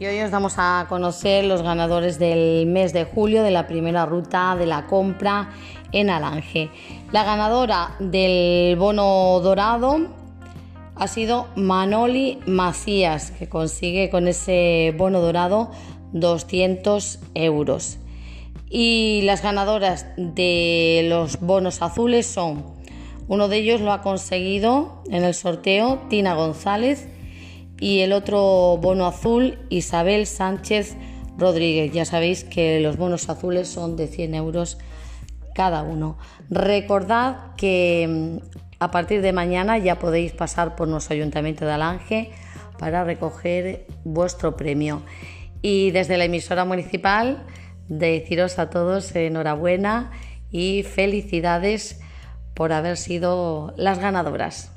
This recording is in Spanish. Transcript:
Y hoy os damos a conocer los ganadores del mes de julio de la primera ruta de la compra en Alange. La ganadora del bono dorado ha sido Manoli Macías, que consigue con ese bono dorado 200 euros. Y las ganadoras de los bonos azules son, uno de ellos lo ha conseguido en el sorteo Tina González y el otro bono azul Isabel Sánchez Rodríguez. Ya sabéis que los bonos azules son de 100 euros cada uno. Recordad que mm, a partir de mañana ya podéis pasar por nuestro ayuntamiento de Alange para recoger vuestro premio. Y desde la emisora municipal, deciros a todos enhorabuena y felicidades por haber sido las ganadoras.